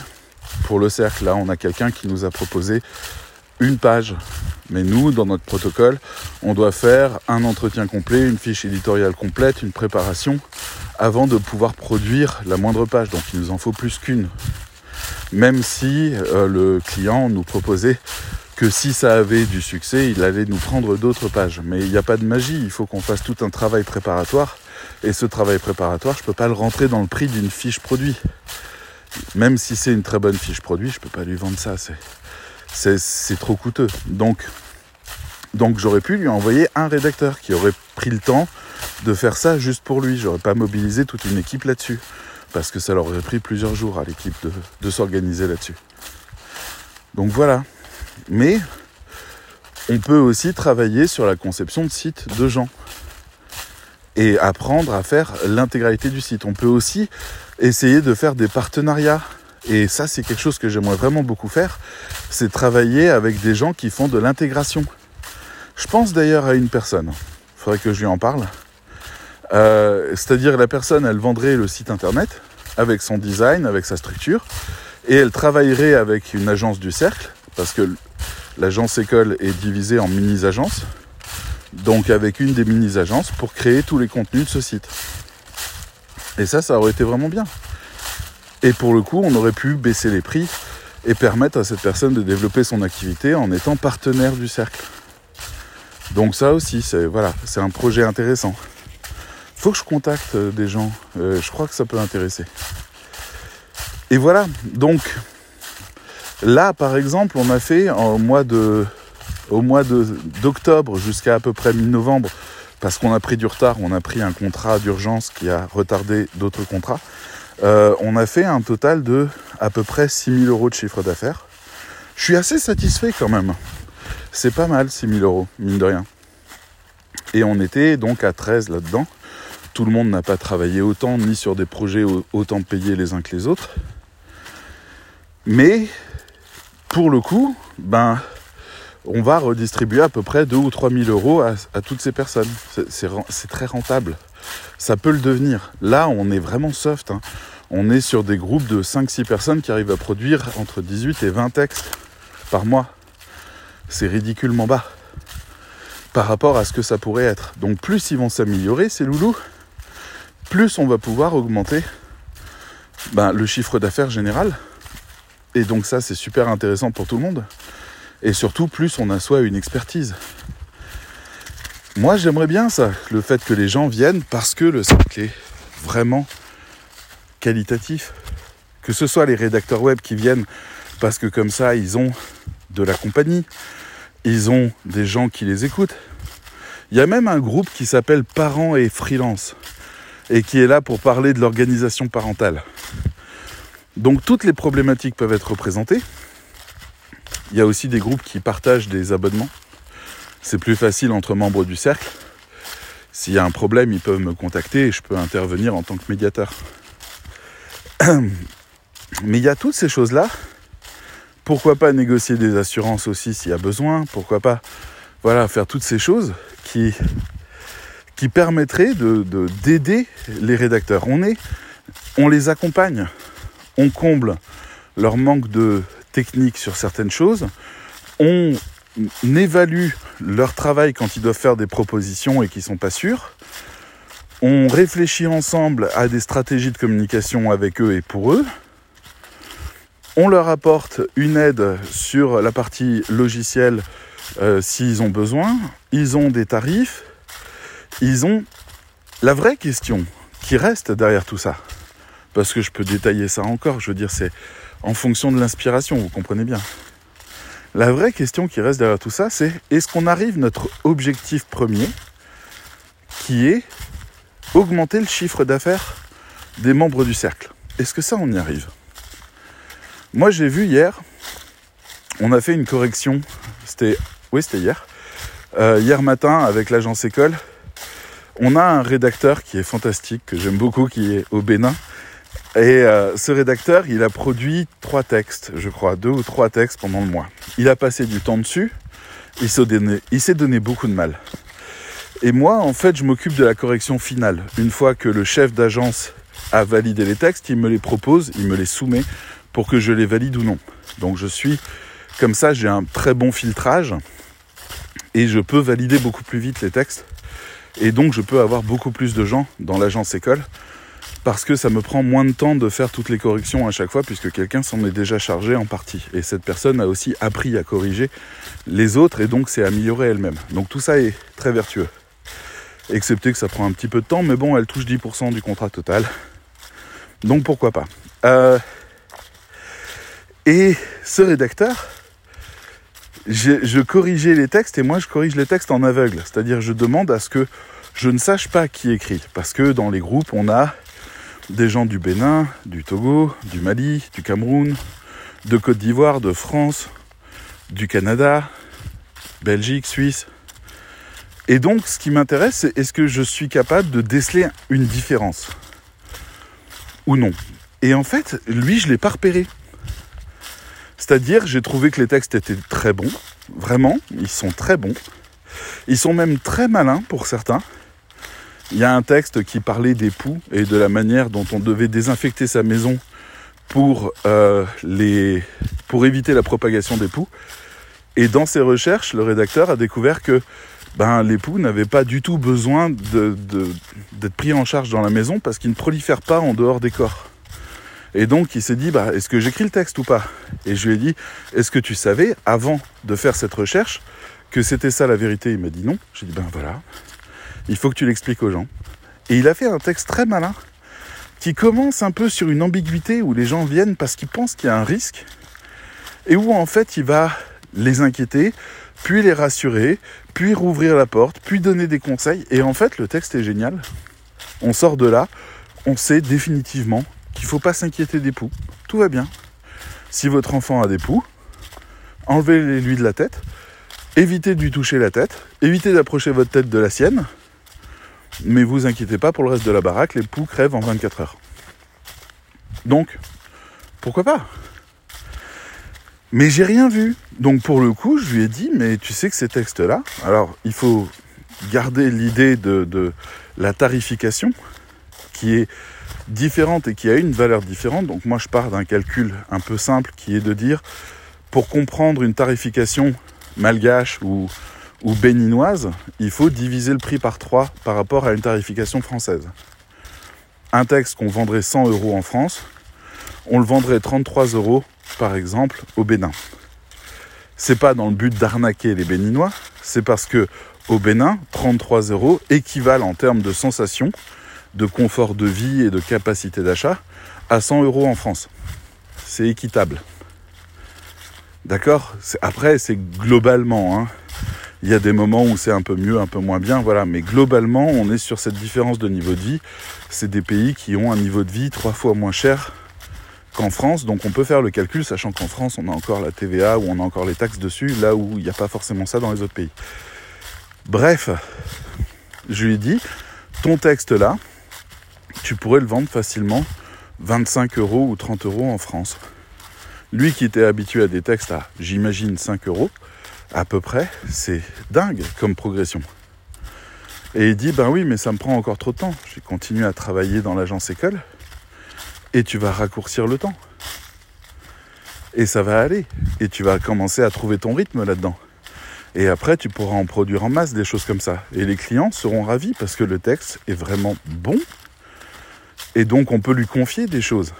pour le cercle. Là, on a quelqu'un qui nous a proposé une page. Mais nous, dans notre protocole, on doit faire un entretien complet, une fiche éditoriale complète, une préparation, avant de pouvoir produire la moindre page. Donc il nous en faut plus qu'une. Même si euh, le client nous proposait que si ça avait du succès, il allait nous prendre d'autres pages. Mais il n'y a pas de magie, il faut qu'on fasse tout un travail préparatoire. Et ce travail préparatoire, je ne peux pas le rentrer dans le prix d'une fiche produit. Même si c'est une très bonne fiche produit, je ne peux pas lui vendre ça. C'est trop coûteux. Donc, donc j'aurais pu lui envoyer un rédacteur qui aurait pris le temps de faire ça juste pour lui. J'aurais pas mobilisé toute une équipe là-dessus. Parce que ça leur aurait pris plusieurs jours à l'équipe de, de s'organiser là-dessus. Donc voilà. Mais on peut aussi travailler sur la conception de sites de gens et apprendre à faire l'intégralité du site. On peut aussi essayer de faire des partenariats. Et ça, c'est quelque chose que j'aimerais vraiment beaucoup faire. C'est travailler avec des gens qui font de l'intégration. Je pense d'ailleurs à une personne. Il faudrait que je lui en parle. Euh, c'est-à-dire la personne, elle vendrait le site internet avec son design, avec sa structure, et elle travaillerait avec une agence du cercle, parce que l'agence école est divisée en mini-agences, donc avec une des mini-agences pour créer tous les contenus de ce site. Et ça, ça aurait été vraiment bien. Et pour le coup, on aurait pu baisser les prix et permettre à cette personne de développer son activité en étant partenaire du cercle. Donc ça aussi, c'est voilà, c'est un projet intéressant. Faut que je contacte euh, des gens. Euh, je crois que ça peut intéresser. Et voilà. Donc là, par exemple, on a fait mois au mois d'octobre jusqu'à à peu près mi-novembre, parce qu'on a pris du retard, on a pris un contrat d'urgence qui a retardé d'autres contrats, euh, on a fait un total de à peu près 6000 euros de chiffre d'affaires. Je suis assez satisfait quand même. C'est pas mal 6000 euros, mine de rien. Et on était donc à 13 là-dedans. Tout le monde n'a pas travaillé autant, ni sur des projets autant payés les uns que les autres. Mais pour le coup, ben, on va redistribuer à peu près 2 ou 3 000 euros à, toutes ces personnes. C'est très rentable. Ça peut le devenir. Là, on est vraiment soft. Hein. On est sur des groupes de 5-6 personnes qui arrivent à produire entre 18 et 20 textes par mois. C'est ridiculement bas par rapport à ce que ça pourrait être. Donc plus ils vont s'améliorer, ces loulous, plus on va pouvoir augmenter ben, le chiffre d'affaires général. Et donc ça, c'est super intéressant pour tout le monde. Et surtout, plus on assoit une expertise. Moi, j'aimerais bien ça, le fait que les gens viennent parce que le cercle est vraiment qualitatif. Que ce soit les rédacteurs web qui viennent parce que comme ça, ils ont de la compagnie, ils ont des gens qui les écoutent. Il y a même un groupe qui s'appelle Parents et Freelance et qui est là pour parler de l'organisation parentale. Donc toutes les problématiques peuvent être représentées. Il y a aussi des groupes qui partagent des abonnements. C'est plus facile entre membres du cercle. S'il y a un problème, ils peuvent me contacter et je peux intervenir en tant que médiateur. Mais il y a toutes ces choses-là. Pourquoi pas négocier des assurances aussi s'il y a besoin Pourquoi pas voilà, faire toutes ces choses qui, permettraient de, d'aider les rédacteurs. On, est, on les accompagne on comble leur manque de technique sur certaines choses, on évalue leur travail quand ils doivent faire des propositions et qu'ils ne sont pas sûrs, on réfléchit ensemble à des stratégies de communication avec eux et pour eux, on leur apporte une aide sur la partie logicielle euh, s'ils ont besoin, ils ont des tarifs, ils ont la vraie question qui reste derrière tout ça parce que je peux détailler ça encore. Je veux dire, c'est en fonction de l'inspiration, vous comprenez bien. La vraie question qui reste derrière tout ça, c'est est-ce qu'on arrive notre objectif premier, qui est augmenter le chiffre d'affaires des membres du cercle Est-ce que ça, on y arrive? Moi, j'ai vu hier, on a fait une correction, c'était, oui, c'était hier, euh, hier matin avec l'agence école. On a un rédacteur qui est fantastique, que j'aime beaucoup, qui est au Bénin, et euh, ce rédacteur, il a produit trois textes, je crois, deux ou trois textes pendant le mois. Il a passé du temps dessus, il s'est donné, donné beaucoup de mal. Et moi, en fait, je m'occupe de la correction finale. Une fois que le chef d'agence a validé les textes, il me les propose, il me les soumet pour que je les valide ou non. Donc je suis comme ça, j'ai un très bon filtrage et je peux valider beaucoup plus vite les textes. Et donc je peux avoir beaucoup plus de gens dans l'agence école parce que ça me prend moins de temps de faire toutes les corrections à chaque fois puisque quelqu'un s'en est déjà chargé en partie. Et cette personne a aussi appris à corriger les autres et donc s'est améliorée elle-même. Donc tout ça est très vertueux. Excepté que ça prend un petit peu de temps, mais bon, elle touche 10% du contrat total. Donc pourquoi pas. Euh, et ce rédacteur, je, je corrigeais les textes et moi je corrige les textes en aveugle. C'est-à-dire je demande à ce que je ne sache pas qui écrit. Parce que dans les groupes, on a des gens du Bénin, du Togo, du Mali, du Cameroun, de Côte d'Ivoire, de France, du Canada, Belgique, Suisse. Et donc, ce qui m'intéresse, c'est est-ce que je suis capable de déceler une différence ou non? Et en fait, lui, je ne l'ai pas repéré. C'est-à-dire, j'ai trouvé que les textes étaient très bons, vraiment, ils sont très bons. Ils sont même très malins pour certains. Il y a un texte qui parlait des poux et de la manière dont on devait désinfecter sa maison pour, euh, les, pour éviter la propagation des poux. Et dans ses recherches, le rédacteur a découvert que ben, les poux n'avaient pas du tout besoin d'être pris en charge dans la maison parce qu'ils ne prolifèrent pas en dehors des corps. Et donc il s'est dit, bah, est-ce que j'écris le texte ou pas? Et je lui ai dit, est-ce que tu savais, avant de faire cette recherche, que c'était ça la vérité? Il m'a dit non. J'ai dit, ben voilà, il faut que tu l'expliques aux gens. Et il a fait un texte très malin qui commence un peu sur une ambiguïté où les gens viennent parce qu'ils pensent qu'il y a un risque et où en fait il va les inquiéter puis les rassurer, puis rouvrir la porte, puis donner des conseils. Et en fait, le texte est génial. On sort de là, on sait définitivement qu'il ne faut pas s'inquiéter des poux. Tout va bien. Si votre enfant a des poux, enlevez-les-lui de la tête, évitez de lui toucher la tête, évitez d'approcher votre tête de la sienne, mais vous inquiétez pas pour le reste de la baraque, les poux crèvent en 24 heures. Donc, pourquoi pas? Mais j'ai rien vu. Donc pour le coup, je lui ai dit, mais tu sais que ces textes-là, alors il faut garder l'idée de, la tarification qui est différente et qui a une valeur différente. Donc moi je pars d'un calcul un peu simple qui est de dire, pour comprendre une tarification malgache ou, ou béninoise, il faut diviser le prix par 3 par rapport à une tarification française. Un texte qu'on vendrait 100 euros en France, on le vendrait 33 euros par exemple au Bénin. C'est pas dans le but d'arnaquer les Béninois, c'est parce que au Bénin, 33 euros équivalent en termes de sensation, de confort de vie et de capacité d'achat à 100 euros en France. C'est équitable. D'accord? Après, c'est globalement. Hein. Il y a des moments où c'est un peu mieux, un peu moins bien, voilà. Mais globalement, on est sur cette différence de niveau de vie. C'est des pays qui ont un niveau de vie trois fois moins cher qu'en France. Donc on peut faire le calcul, sachant qu'en France, on a encore la TVA ou on a encore les taxes dessus, là où il n'y a pas forcément ça dans les autres pays. Bref, je lui ai dit, ton texte là, tu pourrais le vendre facilement 25 euros ou 30 euros en France. Lui qui était habitué à des textes à, j'imagine, 5 euros, à peu près, c'est dingue comme progression. Et il dit, ben oui, mais ça me prend encore trop de temps. J'ai continué à travailler dans l'agence école et tu vas raccourcir le temps. Et ça va aller. Et tu vas commencer à trouver ton rythme là-dedans. Et après, tu pourras en produire en masse des choses comme ça. Et les clients seront ravis parce que le texte est vraiment bon. Et donc, on peut lui confier des choses.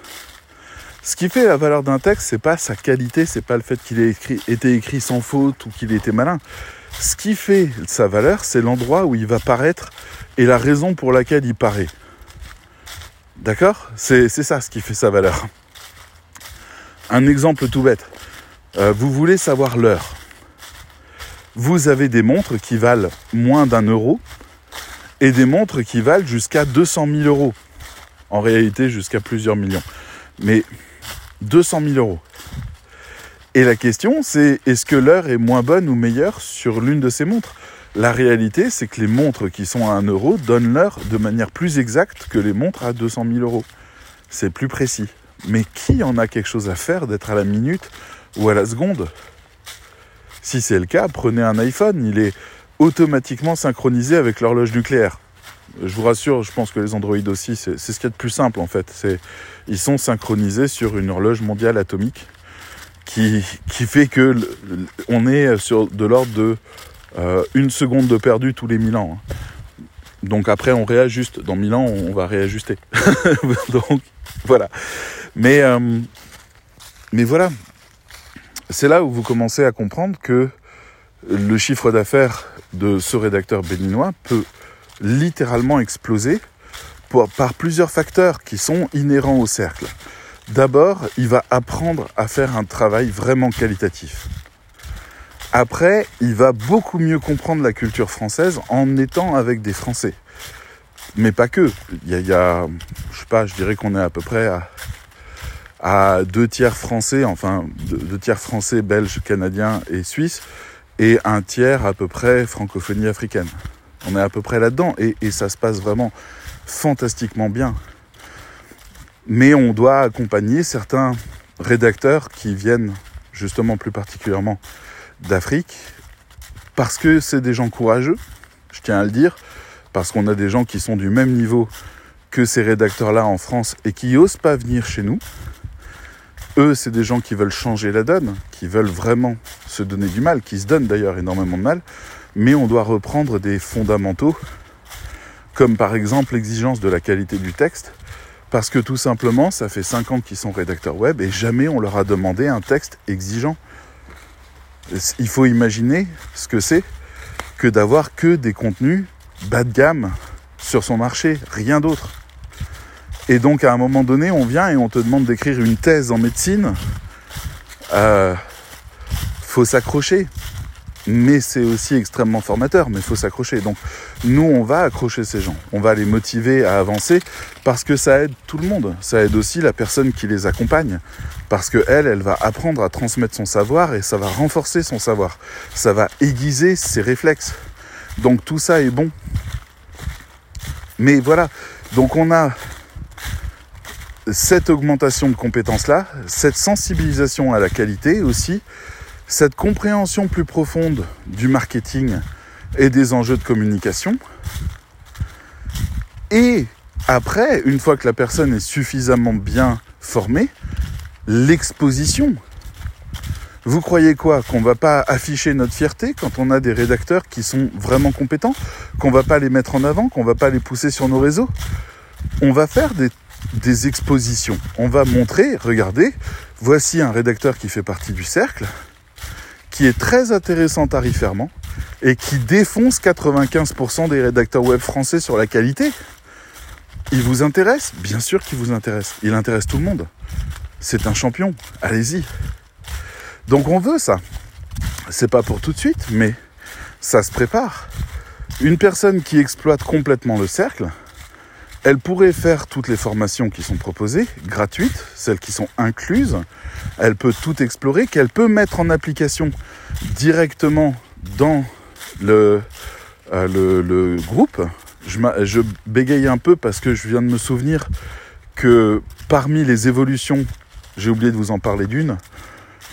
Ce qui fait la valeur d'un texte, c'est pas sa qualité, c'est pas le fait qu'il ait été écrit sans faute ou qu'il ait été malin. Ce qui fait sa valeur, c'est l'endroit où il va paraître et la raison pour laquelle il paraît. D'accord? C'est, ça ce qui fait sa valeur. Un exemple tout bête. Euh, vous voulez savoir l'heure. Vous avez des montres qui valent moins d'un euro et des montres qui valent jusqu'à 200 000 euros. En réalité, jusqu'à plusieurs millions. Mais 200 000 euros. Et la question, c'est est-ce que l'heure est moins bonne ou meilleure sur l'une de ces montres? La réalité, c'est que les montres qui sont à 1 euro donnent l'heure de manière plus exacte que les montres à 200 000 euros. C'est plus précis. Mais qui en a quelque chose à faire d'être à la minute ou à la seconde? Si c'est le cas, prenez un iPhone, il est automatiquement synchronisé avec l'horloge nucléaire. Je vous rassure, je pense que les Android aussi, c'est ce qu'il y a de plus simple en fait. Ils sont synchronisés sur une horloge mondiale atomique qui, qui fait que on est sur de l'ordre de euh, une seconde de perdu tous les 1000 ans. Hein. Donc après, on réajuste. Dans 1000 ans, on va réajuster. Donc voilà. Euh, mais voilà. C'est là où vous commencez à comprendre que le chiffre d'affaires de ce rédacteur béninois peut littéralement exploser par plusieurs facteurs qui sont inhérents au cercle. D'abord, il va apprendre à faire un travail vraiment qualitatif. Après, il va beaucoup mieux comprendre la culture française en étant avec des Français. Mais pas que. Il y a, je sais pas, je dirais qu'on est à peu près à, à deux tiers français, enfin deux, tiers français, belges, canadiens et suisses, et un tiers à peu près francophonie africaine. On est à peu près là-dedans et, ça se passe vraiment fantastiquement bien. Mais on doit accompagner certains rédacteurs qui viennent justement plus particulièrement d'Afrique parce que c'est des gens courageux, je tiens à le dire, parce qu'on a des gens qui sont du même niveau que ces rédacteurs-là en France et qui n'osent pas venir chez nous. Eux, c'est des gens qui veulent changer la donne, qui veulent vraiment se donner du mal, qui se donnent d'ailleurs énormément de mal, mais on doit reprendre des fondamentaux, comme par exemple l'exigence de la qualité du texte, parce que tout simplement, ça fait 5 ans qu'ils sont rédacteurs web et jamais on leur a demandé un texte exigeant. Il faut imaginer ce que c'est que d'avoir que des contenus bas de gamme sur son marché, rien d'autre. Et donc à un moment donné, on vient et on te demande d'écrire une thèse en médecine. Euh, faut s'accrocher mais c'est aussi extrêmement formateur, mais il faut s'accrocher. Donc nous, on va accrocher ces gens, on va les motiver à avancer parce que ça aide tout le monde. Ça aide aussi la personne qui les accompagne parce que elle, elle va apprendre à transmettre son savoir et ça va renforcer son savoir. Ça va aiguiser ses réflexes. Donc tout ça est bon. Mais voilà, donc on a cette augmentation de compétences-là, cette sensibilisation à la qualité aussi, cette compréhension plus profonde du marketing et des enjeux de communication. Et après, une fois que la personne est suffisamment bien formée, l'exposition. Vous croyez quoi? Qu'on va pas afficher notre fierté quand on a des rédacteurs qui sont vraiment compétents? Qu'on va pas les mettre en avant? Qu'on va pas les pousser sur nos réseaux? On va faire des, des expositions. On va montrer, regardez, voici un rédacteur qui fait partie du cercle, qui est très intéressant tarifairement et qui défonce 95% des rédacteurs web français sur la qualité. Il vous intéresse? Bien sûr qu'il vous intéresse. Il intéresse tout le monde. C'est un champion. Allez-y. Donc on veut ça. C'est pas pour tout de suite, mais ça se prépare. Une personne qui exploite complètement le cercle, elle pourrait faire toutes les formations qui sont proposées, gratuites, celles qui sont incluses. Elle peut tout explorer, qu'elle peut mettre en application directement dans le, euh, groupe. Je, je bégaye un peu parce que je viens de me souvenir que parmi les évolutions, j'ai oublié de vous en parler d'une,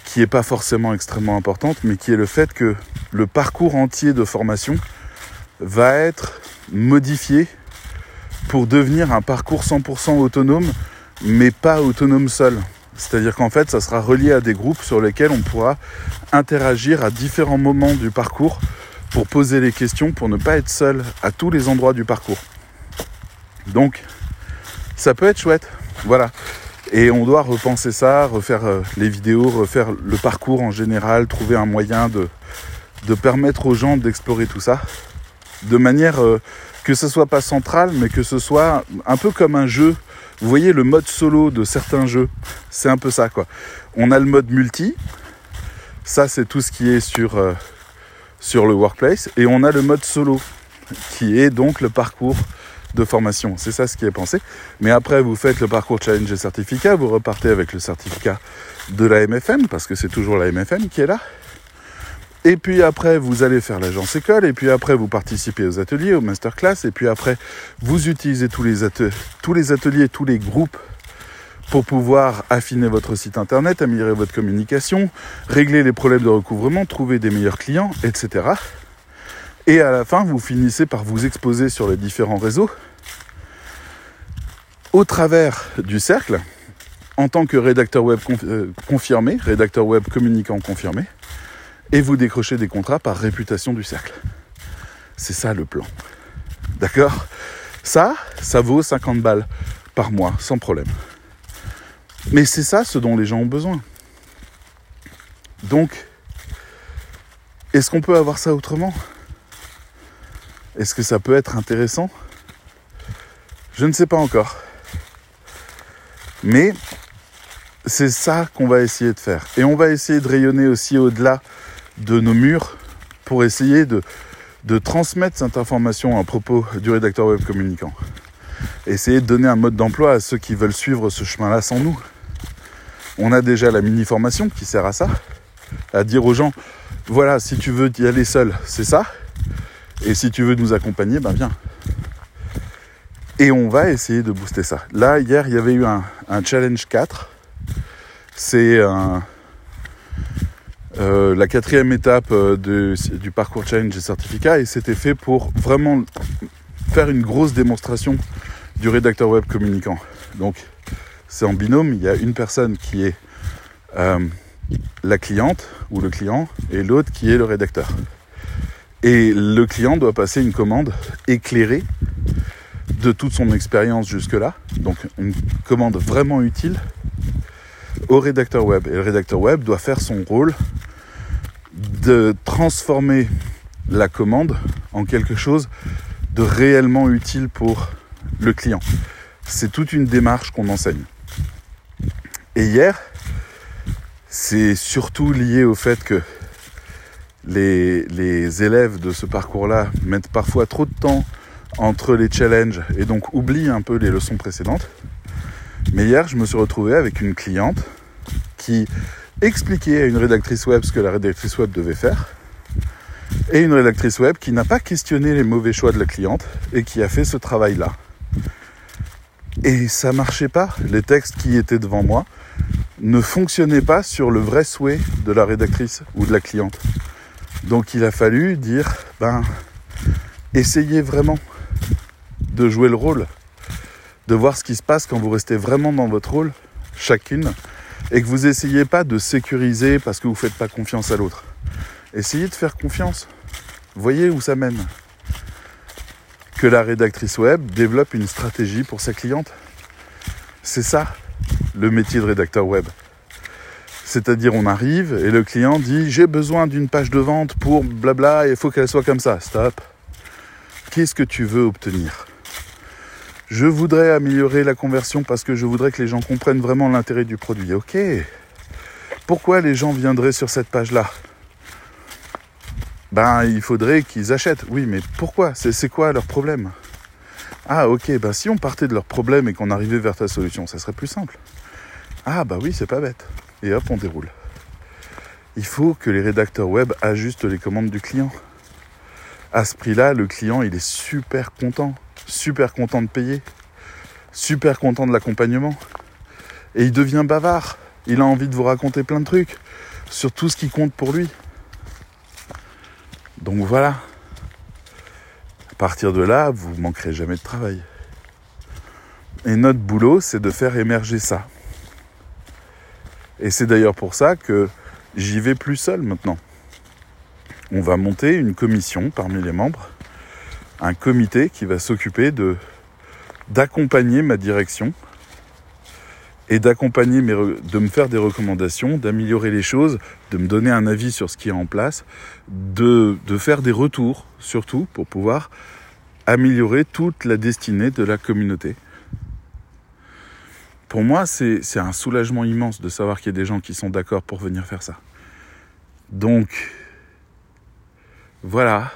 qui n'est pas forcément extrêmement importante, mais qui est le fait que le parcours entier de formation va être modifié pour devenir un parcours 100% autonome, mais pas autonome seul. C'est-à-dire qu'en fait, ça sera relié à des groupes sur lesquels on pourra interagir à différents moments du parcours pour poser les questions, pour ne pas être seul à tous les endroits du parcours. Donc, ça peut être chouette. Voilà. Et on doit repenser ça, refaire euh, les vidéos, refaire le parcours en général, trouver un moyen de, permettre aux gens d'explorer tout ça de manière euh, que ce soit pas central, mais que ce soit un peu comme un jeu. Vous voyez le mode solo de certains jeux, c'est un peu ça quoi. On a le mode multi, ça c'est tout ce qui est sur, euh, sur le workplace, et on a le mode solo, qui est donc le parcours de formation. C'est ça ce qui est pensé. Mais après, vous faites le parcours challenge et certificat, vous repartez avec le certificat de la MFM, parce que c'est toujours la MFM qui est là. Et puis après, vous allez faire l'agence école, et puis après, vous participez aux ateliers, aux masterclass, et puis après, vous utilisez tous les, tous les ateliers, tous les groupes pour pouvoir affiner votre site internet, améliorer votre communication, régler les problèmes de recouvrement, trouver des meilleurs clients, etc. Et à la fin, vous finissez par vous exposer sur les différents réseaux au travers du cercle en tant que rédacteur web euh, confirmé, rédacteur web communicant confirmé et vous décrochez des contrats par réputation du cercle. C'est ça le plan. D'accord? Ça, ça vaut 50 balles par mois, sans problème. Mais c'est ça ce dont les gens ont besoin. Donc, est-ce qu'on peut avoir ça autrement? Est-ce que ça peut être intéressant? Je ne sais pas encore. Mais c'est ça qu'on va essayer de faire. Et on va essayer de rayonner aussi au-delà de nos murs pour essayer de, transmettre cette information à propos du rédacteur web communicant. Essayer de donner un mode d'emploi à ceux qui veulent suivre ce chemin-là sans nous. On a déjà la mini-formation qui sert à ça, à dire aux gens, voilà, si tu veux y aller seul, c'est ça. Et si tu veux nous accompagner, ben viens. Et on va essayer de booster ça. Là, hier, il y avait eu un challenge 4. C'est un, euh, la quatrième étape euh, du parcours challenge et certificat et c'était fait pour vraiment faire une grosse démonstration du rédacteur web communicant. Donc c'est en binôme, il y a une personne qui est euh, la cliente ou le client et l'autre qui est le rédacteur. Et le client doit passer une commande éclairée de toute son expérience jusque-là, donc une commande vraiment utile au rédacteur web. Et le rédacteur web doit faire son rôle de transformer la commande en quelque chose de réellement utile pour le client. C'est toute une démarche qu'on enseigne. Et hier, c'est surtout lié au fait que les, élèves de ce parcours-là mettent parfois trop de temps entre les challenges et donc oublient un peu les leçons précédentes. Mais hier, je me suis retrouvé avec une cliente qui expliquait à une rédactrice web ce que la rédactrice web devait faire et une rédactrice web qui n'a pas questionné les mauvais choix de la cliente et qui a fait ce travail-là. Et ça marchait pas. Les textes qui étaient devant moi ne fonctionnaient pas sur le vrai souhait de la rédactrice ou de la cliente. Donc il a fallu dire, ben, essayez vraiment de jouer le rôle, de voir ce qui se passe quand vous restez vraiment dans votre rôle, chacune, et que vous essayez pas de sécuriser parce que vous faites pas confiance à l'autre. Essayez de faire confiance. Voyez où ça mène. Que la rédactrice web développe une stratégie pour sa cliente. C'est ça, le métier de rédacteur web. C'est-à-dire on arrive et le client dit j'ai besoin d'une page de vente pour blabla et il faut qu'elle soit comme ça. Stop. Qu'est-ce que tu veux obtenir? Je voudrais améliorer la conversion parce que je voudrais que les gens comprennent vraiment l'intérêt du produit. Ok. Pourquoi les gens viendraient sur cette page-là? Ben il faudrait qu'ils achètent. Oui mais pourquoi? C'est quoi leur problème? Ah ok, ben si on partait de leur problème et qu'on arrivait vers ta solution, ça serait plus simple. Ah bah oui, c'est pas bête et hop, on déroule. Il faut que les rédacteurs web ajustent les commandes du client. À ce prix-là, le client, il est super content, super content de payer, super content de l'accompagnement. Et il devient bavard. Il a envie de vous raconter plein de trucs sur tout ce qui compte pour lui. Donc voilà. À partir de là, vous manquerez jamais de travail. Et notre boulot, c'est de faire émerger ça. Et c'est d'ailleurs pour ça que j'y vais plus seul maintenant. On va monter une commission parmi les membres, un comité qui va s'occuper de d'accompagner ma direction et d'accompagner de me faire des recommandations, d'améliorer les choses, de me donner un avis sur ce qui est en place, de, de faire des retours surtout pour pouvoir améliorer toute la destinée de la communauté pour moi, c'est un soulagement immense de savoir qu'il y a des gens qui sont d'accord pour venir faire ça. Donc, voilà,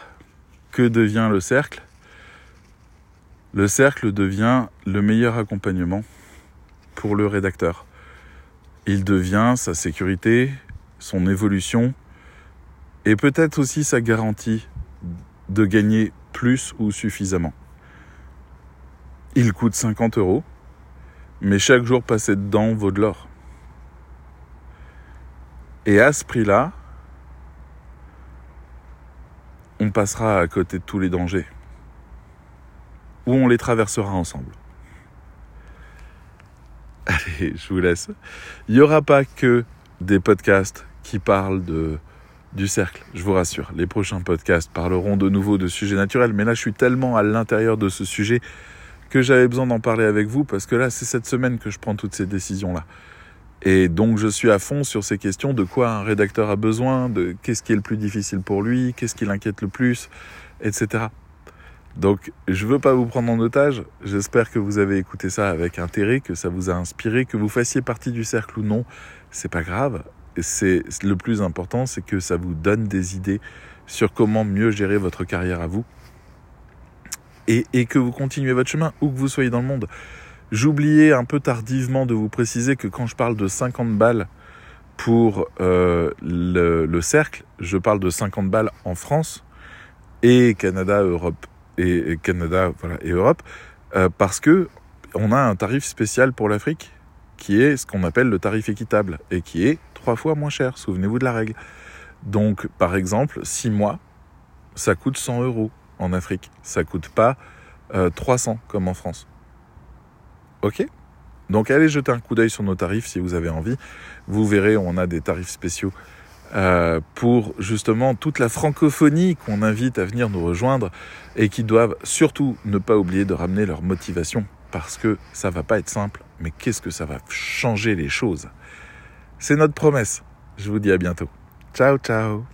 que devient le cercle? Le cercle devient le meilleur accompagnement pour le rédacteur. Il devient sa sécurité, son évolution et peut-être aussi sa garantie de gagner plus ou suffisamment. Il coûte 50 euros mais chaque jour passé dedans vaut de l'or. Et à ce prix-là, on passera à côté de tous les dangers. Ou on les traversera ensemble. Allez, je vous laisse. Il n'y aura pas que des podcasts qui parlent du cercle, je vous rassure. Les prochains podcasts parleront de nouveau de sujets naturels, mais là je suis tellement à l'intérieur de ce sujet que j'avais besoin d'en parler avec vous parce que là, c'est cette semaine que je prends toutes ces décisions-là. Et donc, je suis à fond sur ces questions de quoi un rédacteur a besoin, de qu'est-ce qui est le plus difficile pour lui, qu'est-ce qui l'inquiète le plus, etc. Donc, je veux pas vous prendre en otage. J'espère que vous avez écouté ça avec intérêt, que ça vous a inspiré, que vous fassiez partie du cercle ou non. C'est pas grave. C'est le plus important, c'est que ça vous donne des idées sur comment mieux gérer votre carrière à vous et, que vous continuez votre chemin, où que vous soyez dans le monde. J'oubliais un peu tardivement de vous préciser que quand je parle de 50 balles pour euh, le, cercle, je parle de 50 balles en France et Canada, Europe et, Canada, voilà et Europe, euh, parce que on a un tarif spécial pour l'Afrique qui est ce qu'on appelle le tarif équitable et qui est trois fois moins cher. Souvenez-vous de la règle. Donc, par exemple, six mois, ça coûte 100 euros en Afrique. Ça coûte pas 300 euh, comme en France. Ok Donc allez jeter un coup d'œil sur nos tarifs si vous avez envie. Vous verrez, on a des tarifs spéciaux euh, pour justement toute la francophonie qu'on invite à venir nous rejoindre et qui doivent surtout ne pas oublier de ramener leur motivation parce que ça va pas être simple, mais qu'est-ce que ça va changer les choses? C'est notre promesse. Je vous dis à bientôt. Ciao ciao